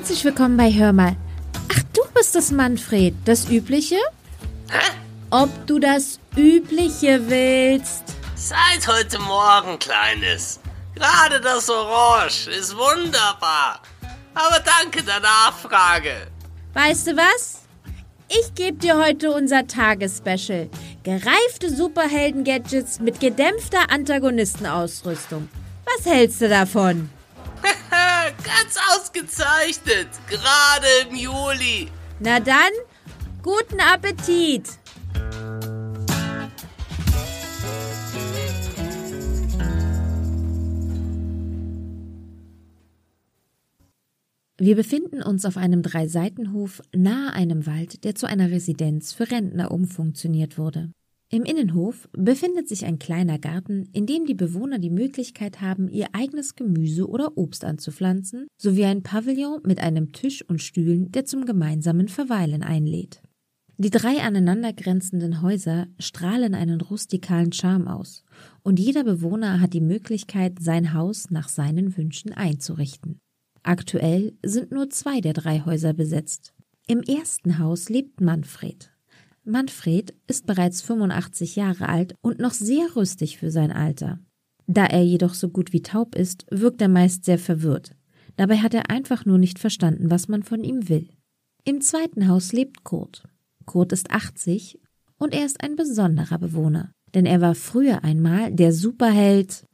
Herzlich willkommen bei Hör mal. Ach, du bist das Manfred. Das Übliche? Hä? Ob du das Übliche willst? Seit heute Morgen, Kleines. Gerade das Orange ist wunderbar. Aber danke der Nachfrage. Weißt du was? Ich gebe dir heute unser Tagesspecial. Gereifte Superhelden-Gadgets mit gedämpfter Antagonistenausrüstung. Was hältst du davon? Ausgezeichnet. Gerade im Juli. Na dann, guten Appetit! Wir befinden uns auf einem Dreiseitenhof nahe einem Wald, der zu einer Residenz für Rentner umfunktioniert wurde. Im Innenhof befindet sich ein kleiner Garten, in dem die Bewohner die Möglichkeit haben, ihr eigenes Gemüse oder Obst anzupflanzen, sowie ein Pavillon mit einem Tisch und Stühlen, der zum gemeinsamen Verweilen einlädt. Die drei aneinandergrenzenden Häuser strahlen einen rustikalen Charme aus, und jeder Bewohner hat die Möglichkeit, sein Haus nach seinen Wünschen einzurichten. Aktuell sind nur zwei der drei Häuser besetzt. Im ersten Haus lebt Manfred. Manfred ist bereits 85 Jahre alt und noch sehr rüstig für sein Alter. Da er jedoch so gut wie taub ist, wirkt er meist sehr verwirrt. Dabei hat er einfach nur nicht verstanden, was man von ihm will. Im zweiten Haus lebt Kurt. Kurt ist 80 und er ist ein besonderer Bewohner, denn er war früher einmal der Superheld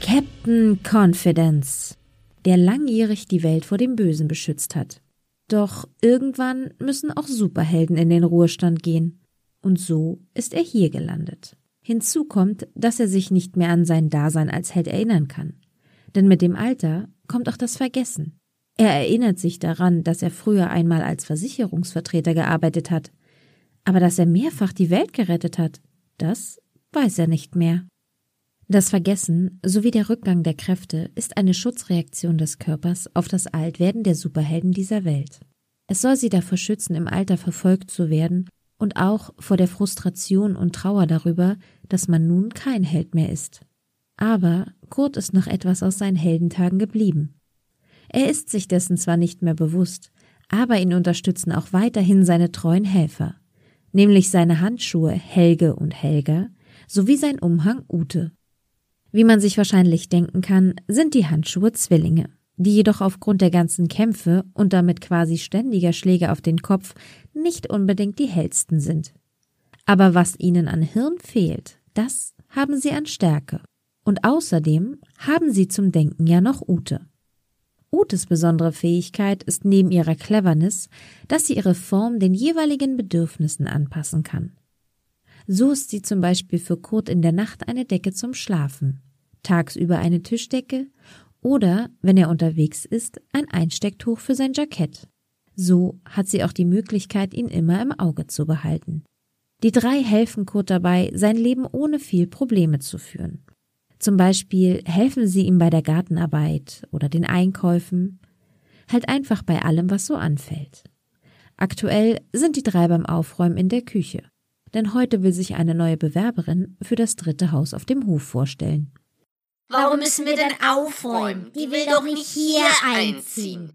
Captain Confidence, der langjährig die Welt vor dem Bösen beschützt hat. Doch irgendwann müssen auch Superhelden in den Ruhestand gehen. Und so ist er hier gelandet. Hinzu kommt, dass er sich nicht mehr an sein Dasein als Held erinnern kann. Denn mit dem Alter kommt auch das Vergessen. Er erinnert sich daran, dass er früher einmal als Versicherungsvertreter gearbeitet hat. Aber dass er mehrfach die Welt gerettet hat, das weiß er nicht mehr. Das Vergessen sowie der Rückgang der Kräfte ist eine Schutzreaktion des Körpers auf das Altwerden der Superhelden dieser Welt. Es soll sie davor schützen, im Alter verfolgt zu werden und auch vor der Frustration und Trauer darüber, dass man nun kein Held mehr ist. Aber Kurt ist noch etwas aus seinen Heldentagen geblieben. Er ist sich dessen zwar nicht mehr bewusst, aber ihn unterstützen auch weiterhin seine treuen Helfer, nämlich seine Handschuhe Helge und Helga sowie sein Umhang Ute. Wie man sich wahrscheinlich denken kann, sind die Handschuhe Zwillinge, die jedoch aufgrund der ganzen Kämpfe und damit quasi ständiger Schläge auf den Kopf nicht unbedingt die hellsten sind. Aber was ihnen an Hirn fehlt, das haben sie an Stärke. Und außerdem haben sie zum Denken ja noch Ute. Utes besondere Fähigkeit ist neben ihrer Cleverness, dass sie ihre Form den jeweiligen Bedürfnissen anpassen kann. So ist sie zum Beispiel für Kurt in der Nacht eine Decke zum Schlafen, tagsüber eine Tischdecke oder, wenn er unterwegs ist, ein Einstecktuch für sein Jackett. So hat sie auch die Möglichkeit, ihn immer im Auge zu behalten. Die drei helfen Kurt dabei, sein Leben ohne viel Probleme zu führen. Zum Beispiel helfen sie ihm bei der Gartenarbeit oder den Einkäufen, halt einfach bei allem, was so anfällt. Aktuell sind die drei beim Aufräumen in der Küche denn heute will sich eine neue Bewerberin für das dritte Haus auf dem Hof vorstellen. Warum müssen wir denn aufräumen? Die will doch nicht hier einziehen.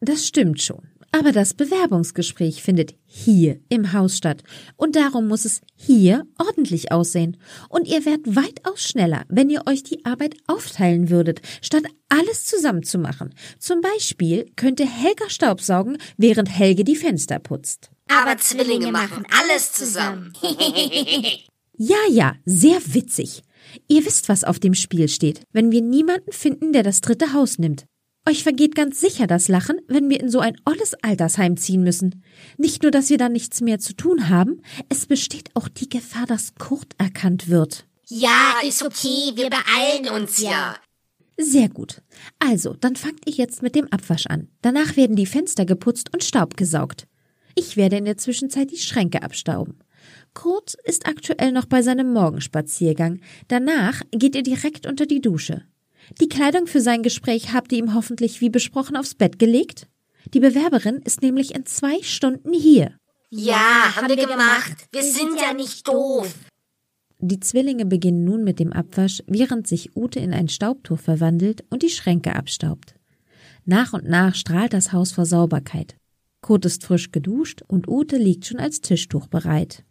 Das stimmt schon. Aber das Bewerbungsgespräch findet hier im Haus statt. Und darum muss es hier ordentlich aussehen. Und ihr werdet weitaus schneller, wenn ihr euch die Arbeit aufteilen würdet, statt alles zusammen zu machen. Zum Beispiel könnte Helga Staubsaugen, während Helge die Fenster putzt. Aber Zwillinge machen alles zusammen. ja, ja, sehr witzig. Ihr wisst, was auf dem Spiel steht, wenn wir niemanden finden, der das dritte Haus nimmt. Euch vergeht ganz sicher das Lachen, wenn wir in so ein olles Altersheim ziehen müssen. Nicht nur, dass wir da nichts mehr zu tun haben, es besteht auch die Gefahr, dass Kurt erkannt wird. Ja, ist okay, wir beeilen uns ja. Sehr gut. Also, dann fangt ihr jetzt mit dem Abwasch an. Danach werden die Fenster geputzt und Staub gesaugt. Ich werde in der Zwischenzeit die Schränke abstauben. Kurt ist aktuell noch bei seinem Morgenspaziergang. Danach geht er direkt unter die Dusche. Die Kleidung für sein Gespräch habt ihr ihm hoffentlich wie besprochen aufs Bett gelegt? Die Bewerberin ist nämlich in zwei Stunden hier. Ja, haben wir gemacht. Wir sind ja nicht doof. Die Zwillinge beginnen nun mit dem Abwasch, während sich Ute in ein Staubtuch verwandelt und die Schränke abstaubt. Nach und nach strahlt das Haus vor Sauberkeit. Kurt ist frisch geduscht und Ute liegt schon als Tischtuch bereit.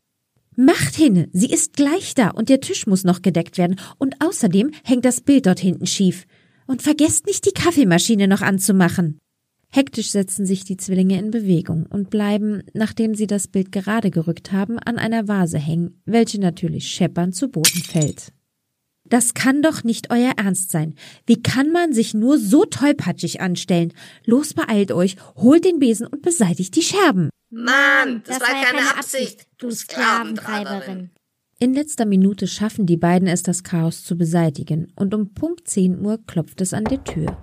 Macht hinne, sie ist gleich da und der Tisch muss noch gedeckt werden und außerdem hängt das Bild dort hinten schief. Und vergesst nicht, die Kaffeemaschine noch anzumachen. Hektisch setzen sich die Zwillinge in Bewegung und bleiben, nachdem sie das Bild gerade gerückt haben, an einer Vase hängen, welche natürlich scheppernd zu Boden fällt. Das kann doch nicht euer Ernst sein. Wie kann man sich nur so tollpatschig anstellen? Los beeilt euch, holt den Besen und beseitigt die Scherben. Mann, das, das war ja keine Absicht, du Sklaventreiberin. In letzter Minute schaffen die beiden es, das Chaos zu beseitigen, und um Punkt 10 Uhr klopft es an der Tür.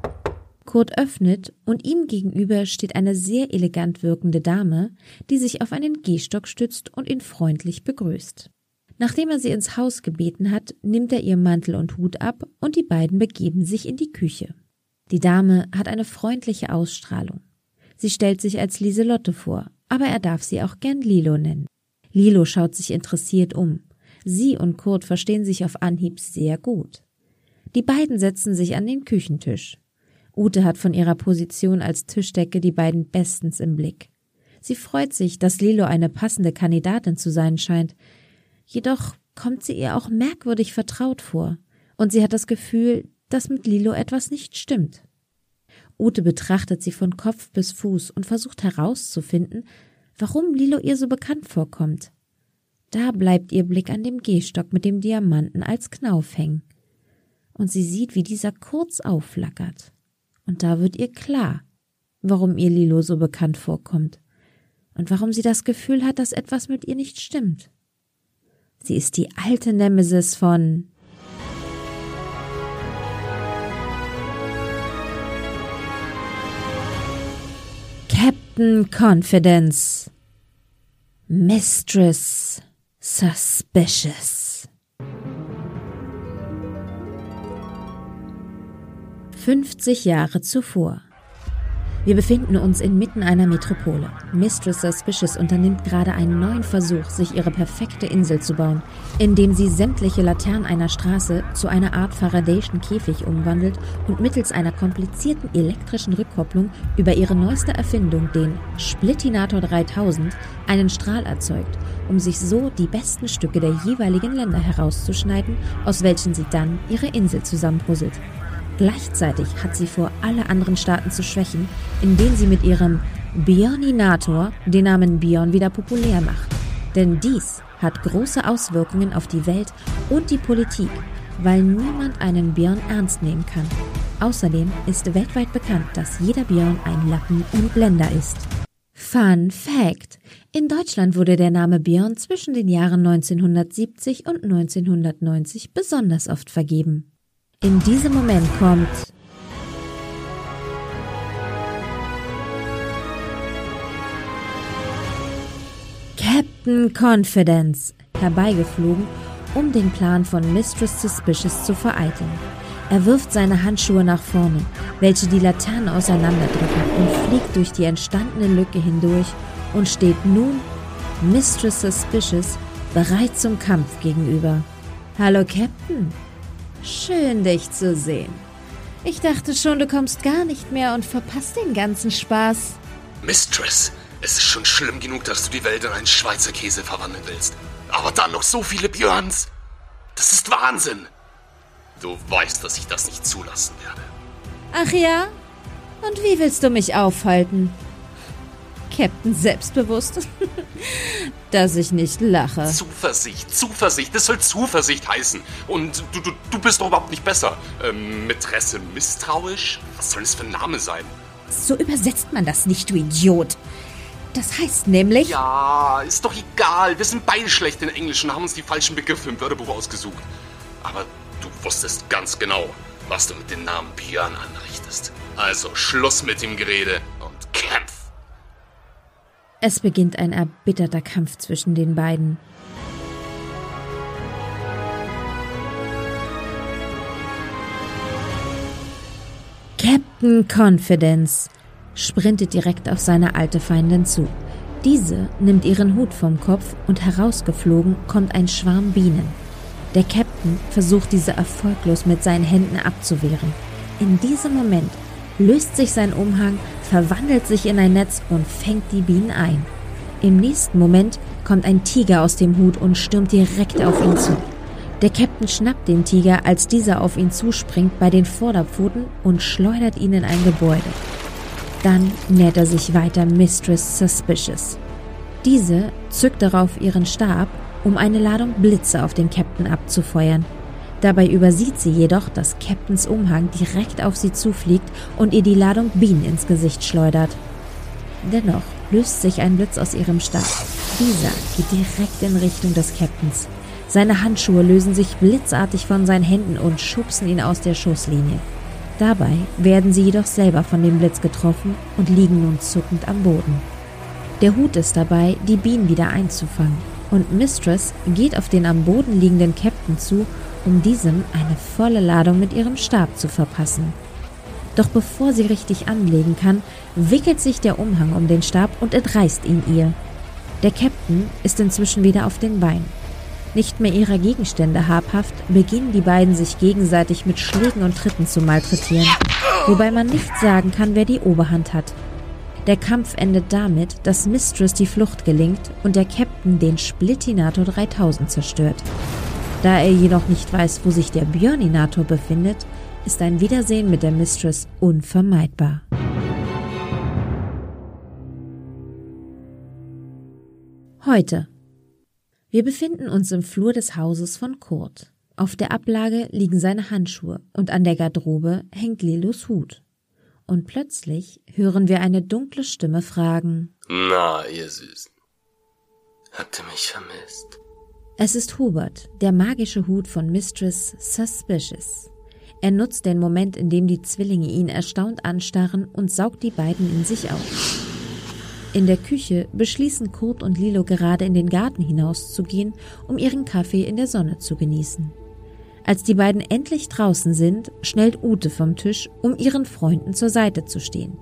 Kurt öffnet und ihm gegenüber steht eine sehr elegant wirkende Dame, die sich auf einen Gehstock stützt und ihn freundlich begrüßt. Nachdem er sie ins Haus gebeten hat, nimmt er ihr Mantel und Hut ab und die beiden begeben sich in die Küche. Die Dame hat eine freundliche Ausstrahlung. Sie stellt sich als Lieselotte vor, aber er darf sie auch gern Lilo nennen. Lilo schaut sich interessiert um. Sie und Kurt verstehen sich auf Anhieb sehr gut. Die beiden setzen sich an den Küchentisch. Ute hat von ihrer Position als Tischdecke die beiden bestens im Blick. Sie freut sich, dass Lilo eine passende Kandidatin zu sein scheint. Jedoch kommt sie ihr auch merkwürdig vertraut vor, und sie hat das Gefühl, dass mit Lilo etwas nicht stimmt. Ute betrachtet sie von Kopf bis Fuß und versucht herauszufinden, warum Lilo ihr so bekannt vorkommt. Da bleibt ihr Blick an dem Gehstock mit dem Diamanten als Knauf hängen. Und sie sieht, wie dieser kurz aufflackert. Und da wird ihr klar, warum ihr Lilo so bekannt vorkommt und warum sie das Gefühl hat, dass etwas mit ihr nicht stimmt. Sie ist die alte Nemesis von Captain Confidence Mistress Suspicious 50 Jahre zuvor. Wir befinden uns inmitten einer Metropole. Mistress Suspicious unternimmt gerade einen neuen Versuch, sich ihre perfekte Insel zu bauen, indem sie sämtliche Laternen einer Straße zu einer Art Faradayschen Käfig umwandelt und mittels einer komplizierten elektrischen Rückkopplung über ihre neueste Erfindung, den Splittinator 3000, einen Strahl erzeugt, um sich so die besten Stücke der jeweiligen Länder herauszuschneiden, aus welchen sie dann ihre Insel zusammenpuzzelt. Gleichzeitig hat sie vor, alle anderen Staaten zu schwächen, indem sie mit ihrem Bioninator den Namen Bion wieder populär macht. Denn dies hat große Auswirkungen auf die Welt und die Politik, weil niemand einen Bion ernst nehmen kann. Außerdem ist weltweit bekannt, dass jeder Bion ein Lappen und Blender ist. Fun Fact: In Deutschland wurde der Name Björn zwischen den Jahren 1970 und 1990 besonders oft vergeben. In diesem Moment kommt Captain Confidence herbeigeflogen, um den Plan von Mistress Suspicious zu vereiteln. Er wirft seine Handschuhe nach vorne, welche die Laterne auseinanderdrücken und fliegt durch die entstandene Lücke hindurch und steht nun Mistress Suspicious bereit zum Kampf gegenüber. Hallo Captain, Schön, dich zu sehen. Ich dachte schon, du kommst gar nicht mehr und verpasst den ganzen Spaß. Mistress, es ist schon schlimm genug, dass du die Welt in einen Schweizer Käse verwandeln willst. Aber dann noch so viele Björns. Das ist Wahnsinn. Du weißt, dass ich das nicht zulassen werde. Ach ja? Und wie willst du mich aufhalten? Captain selbstbewusst, dass ich nicht lache. Zuversicht, Zuversicht, das soll Zuversicht heißen. Und du, du, du bist doch überhaupt nicht besser. Ähm, Mätresse misstrauisch? Was soll das für ein Name sein? So übersetzt man das nicht, du Idiot. Das heißt nämlich. Ja, ist doch egal. Wir sind beide schlecht in Englisch und haben uns die falschen Begriffe im Wörterbuch ausgesucht. Aber du wusstest ganz genau, was du mit dem Namen Björn anrichtest. Also Schluss mit dem Gerede und kämpf. Es beginnt ein erbitterter Kampf zwischen den beiden. Captain Confidence sprintet direkt auf seine alte Feindin zu. Diese nimmt ihren Hut vom Kopf und herausgeflogen kommt ein Schwarm Bienen. Der Captain versucht diese erfolglos mit seinen Händen abzuwehren. In diesem Moment löst sich sein Umhang, verwandelt sich in ein Netz und fängt die Bienen ein. Im nächsten Moment kommt ein Tiger aus dem Hut und stürmt direkt auf ihn zu. Der Captain schnappt den Tiger, als dieser auf ihn zuspringt, bei den Vorderpfoten und schleudert ihn in ein Gebäude. Dann nähert er sich weiter Mistress Suspicious. Diese zückt darauf ihren Stab, um eine Ladung Blitze auf den Captain abzufeuern. Dabei übersieht sie jedoch, dass Captains Umhang direkt auf sie zufliegt und ihr die Ladung Bienen ins Gesicht schleudert. Dennoch löst sich ein Blitz aus ihrem Stab. Dieser geht direkt in Richtung des Captains. Seine Handschuhe lösen sich blitzartig von seinen Händen und schubsen ihn aus der Schusslinie. Dabei werden sie jedoch selber von dem Blitz getroffen und liegen nun zuckend am Boden. Der Hut ist dabei, die Bienen wieder einzufangen, und Mistress geht auf den am Boden liegenden Captain zu, um diesem eine volle Ladung mit ihrem Stab zu verpassen. Doch bevor sie richtig anlegen kann, wickelt sich der Umhang um den Stab und entreißt ihn ihr. Der Captain ist inzwischen wieder auf den Beinen. Nicht mehr ihrer Gegenstände habhaft, beginnen die beiden sich gegenseitig mit Schlägen und Tritten zu malträtieren, wobei man nicht sagen kann, wer die Oberhand hat. Der Kampf endet damit, dass Mistress die Flucht gelingt und der Captain den Splittinator 3000 zerstört. Da er jedoch nicht weiß, wo sich der Björninator befindet, ist ein Wiedersehen mit der Mistress unvermeidbar. Heute. Wir befinden uns im Flur des Hauses von Kurt. Auf der Ablage liegen seine Handschuhe und an der Garderobe hängt Lilos Hut. Und plötzlich hören wir eine dunkle Stimme fragen. Na, ihr Süßen. Habt ihr mich vermisst? Es ist Hubert, der magische Hut von Mistress Suspicious. Er nutzt den Moment, in dem die Zwillinge ihn erstaunt anstarren und saugt die beiden in sich auf. In der Küche beschließen Kurt und Lilo gerade in den Garten hinauszugehen, um ihren Kaffee in der Sonne zu genießen. Als die beiden endlich draußen sind, schnellt Ute vom Tisch, um ihren Freunden zur Seite zu stehen.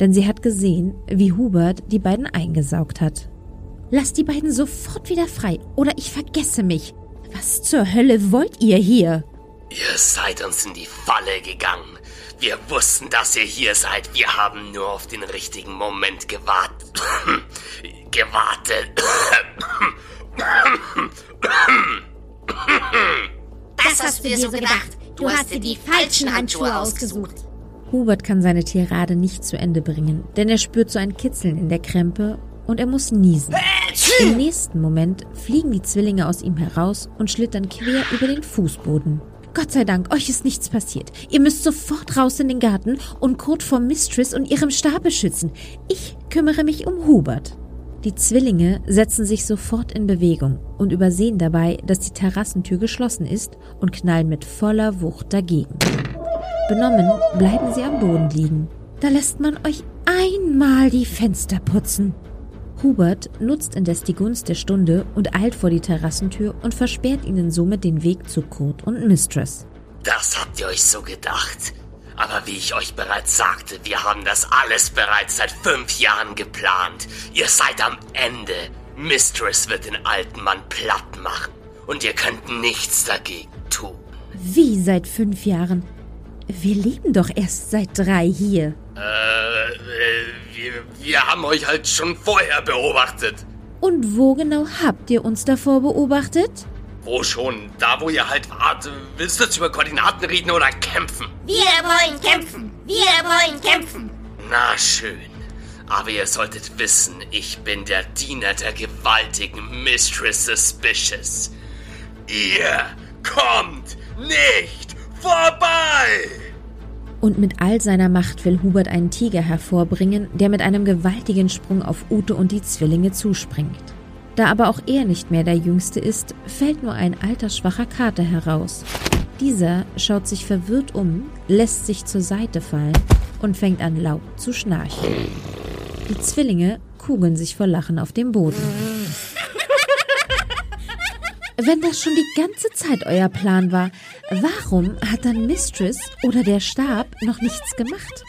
Denn sie hat gesehen, wie Hubert die beiden eingesaugt hat. Lass die beiden sofort wieder frei, oder ich vergesse mich. Was zur Hölle wollt ihr hier? Ihr seid uns in die Falle gegangen. Wir wussten, dass ihr hier seid. Wir haben nur auf den richtigen Moment gewartet. gewartet. Das hast du dir so gedacht. Du hast dir die falschen Handschuhe ausgesucht. Hubert kann seine Tirade nicht zu Ende bringen, denn er spürt so ein Kitzeln in der Krempe und er muss niesen. Im nächsten Moment fliegen die Zwillinge aus ihm heraus und schlittern quer über den Fußboden. Gott sei Dank, euch ist nichts passiert. Ihr müsst sofort raus in den Garten und Kurt vor Mistress und ihrem Stab beschützen. Ich kümmere mich um Hubert. Die Zwillinge setzen sich sofort in Bewegung und übersehen dabei, dass die Terrassentür geschlossen ist und knallen mit voller Wucht dagegen. Benommen bleiben sie am Boden liegen. Da lässt man euch einmal die Fenster putzen. Hubert nutzt indes die Gunst der Stunde und eilt vor die Terrassentür und versperrt ihnen somit den Weg zu Kurt und Mistress. Das habt ihr euch so gedacht. Aber wie ich euch bereits sagte, wir haben das alles bereits seit fünf Jahren geplant. Ihr seid am Ende. Mistress wird den alten Mann platt machen. Und ihr könnt nichts dagegen tun. Wie seit fünf Jahren? Wir leben doch erst seit drei hier. Äh, äh, wir, wir haben euch halt schon vorher beobachtet. Und wo genau habt ihr uns davor beobachtet? Wo schon? Da, wo ihr halt wart. Willst du jetzt über Koordinaten reden oder kämpfen? Wir wollen kämpfen. Wir wollen kämpfen. Na schön. Aber ihr solltet wissen, ich bin der Diener der gewaltigen Mistress Suspicious. Ihr kommt Und mit all seiner Macht will Hubert einen Tiger hervorbringen, der mit einem gewaltigen Sprung auf Ute und die Zwillinge zuspringt. Da aber auch er nicht mehr der Jüngste ist, fällt nur ein alter schwacher Kater heraus. Dieser schaut sich verwirrt um, lässt sich zur Seite fallen und fängt an laut zu schnarchen. Die Zwillinge kugeln sich vor Lachen auf dem Boden. Wenn das schon die ganze Zeit euer Plan war, warum hat dann Mistress oder der Stab noch nichts gemacht?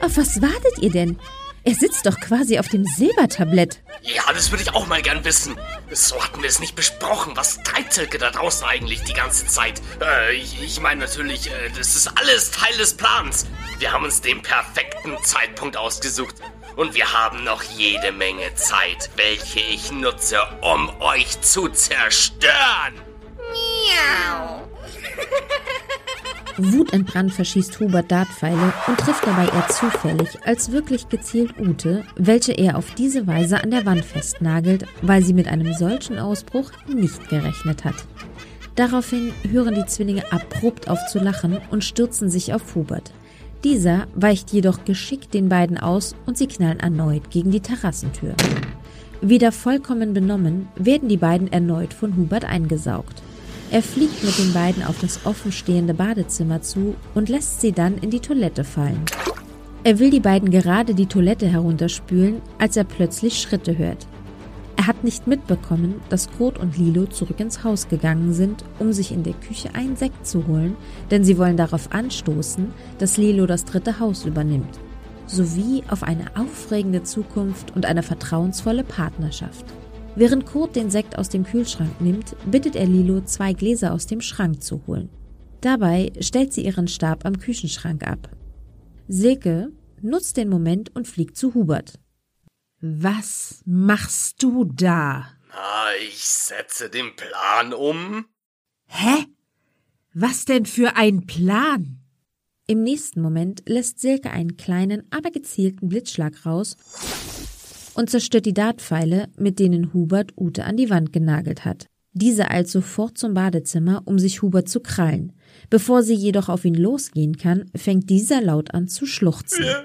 Auf was wartet ihr denn? Er sitzt doch quasi auf dem Silbertablett. Ja, das würde ich auch mal gern wissen. So hatten wir es nicht besprochen. Was treibt Silke da draußen eigentlich die ganze Zeit? Äh, ich, ich meine natürlich, äh, das ist alles Teil des Plans. Wir haben uns den perfekten Zeitpunkt ausgesucht. Und wir haben noch jede Menge Zeit, welche ich nutze, um euch zu zerstören. Miau. Wutentbrannt verschießt Hubert Dartpfeile und trifft dabei eher zufällig als wirklich gezielt Ute, welche er auf diese Weise an der Wand festnagelt, weil sie mit einem solchen Ausbruch nicht gerechnet hat. Daraufhin hören die Zwillinge abrupt auf zu lachen und stürzen sich auf Hubert. Dieser weicht jedoch geschickt den beiden aus und sie knallen erneut gegen die Terrassentür. Wieder vollkommen benommen werden die beiden erneut von Hubert eingesaugt. Er fliegt mit den beiden auf das offenstehende Badezimmer zu und lässt sie dann in die Toilette fallen. Er will die beiden gerade die Toilette herunterspülen, als er plötzlich Schritte hört. Er hat nicht mitbekommen, dass Kurt und Lilo zurück ins Haus gegangen sind, um sich in der Küche einen Sekt zu holen, denn sie wollen darauf anstoßen, dass Lilo das dritte Haus übernimmt, sowie auf eine aufregende Zukunft und eine vertrauensvolle Partnerschaft. Während Kurt den Sekt aus dem Kühlschrank nimmt, bittet er Lilo, zwei Gläser aus dem Schrank zu holen. Dabei stellt sie ihren Stab am Küchenschrank ab. Silke nutzt den Moment und fliegt zu Hubert. Was machst du da? Na, ich setze den Plan um. Hä? Was denn für ein Plan? Im nächsten Moment lässt Silke einen kleinen, aber gezielten Blitzschlag raus und zerstört die Dartpfeile, mit denen Hubert Ute an die Wand genagelt hat. Diese eilt sofort zum Badezimmer, um sich Hubert zu krallen. Bevor sie jedoch auf ihn losgehen kann, fängt dieser laut an zu schluchzen. Wir,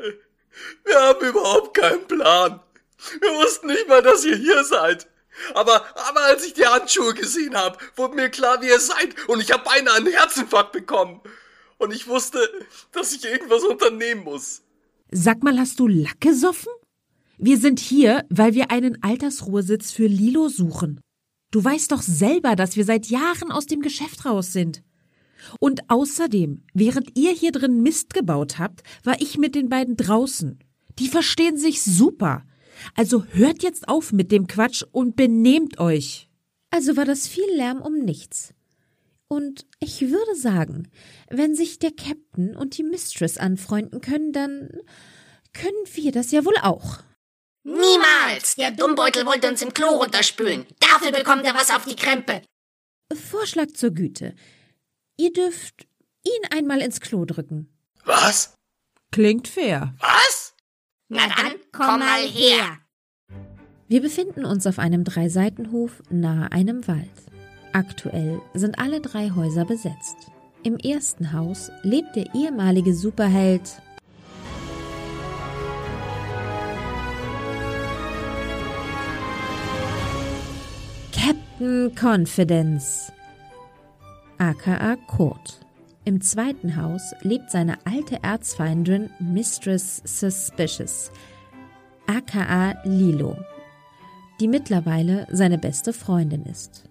wir haben überhaupt keinen Plan. Wir wussten nicht mal, dass ihr hier seid. Aber, aber als ich die Handschuhe gesehen habe, wurde mir klar, wie ihr seid, und ich habe beinahe einen Herzinfarkt bekommen. Und ich wusste, dass ich irgendwas unternehmen muss. Sag mal, hast du Lack gesoffen? Wir sind hier, weil wir einen Altersruhesitz für Lilo suchen. Du weißt doch selber, dass wir seit Jahren aus dem Geschäft raus sind. Und außerdem, während ihr hier drin Mist gebaut habt, war ich mit den beiden draußen. Die verstehen sich super. Also hört jetzt auf mit dem Quatsch und benehmt euch. Also war das viel Lärm um nichts. Und ich würde sagen, wenn sich der Captain und die Mistress anfreunden können, dann können wir das ja wohl auch. Niemals! Der Dummbeutel wollte uns im Klo runterspülen. Dafür bekommt er was auf die Krempe. Vorschlag zur Güte. Ihr dürft ihn einmal ins Klo drücken. Was? Klingt fair. Was? Na dann, komm mal her. Wir befinden uns auf einem Dreiseitenhof nahe einem Wald. Aktuell sind alle drei Häuser besetzt. Im ersten Haus lebt der ehemalige Superheld Captain Confidence, aka Kurt. Im zweiten Haus lebt seine alte Erzfeindin Mistress Suspicious, aka Lilo, die mittlerweile seine beste Freundin ist.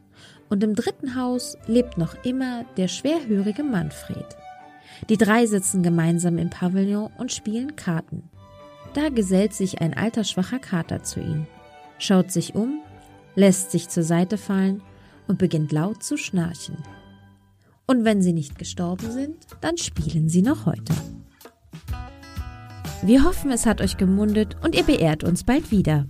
Und im dritten Haus lebt noch immer der schwerhörige Manfred. Die drei sitzen gemeinsam im Pavillon und spielen Karten. Da gesellt sich ein alter schwacher Kater zu ihnen, schaut sich um lässt sich zur Seite fallen und beginnt laut zu schnarchen. Und wenn sie nicht gestorben sind, dann spielen sie noch heute. Wir hoffen, es hat euch gemundet und ihr beehrt uns bald wieder.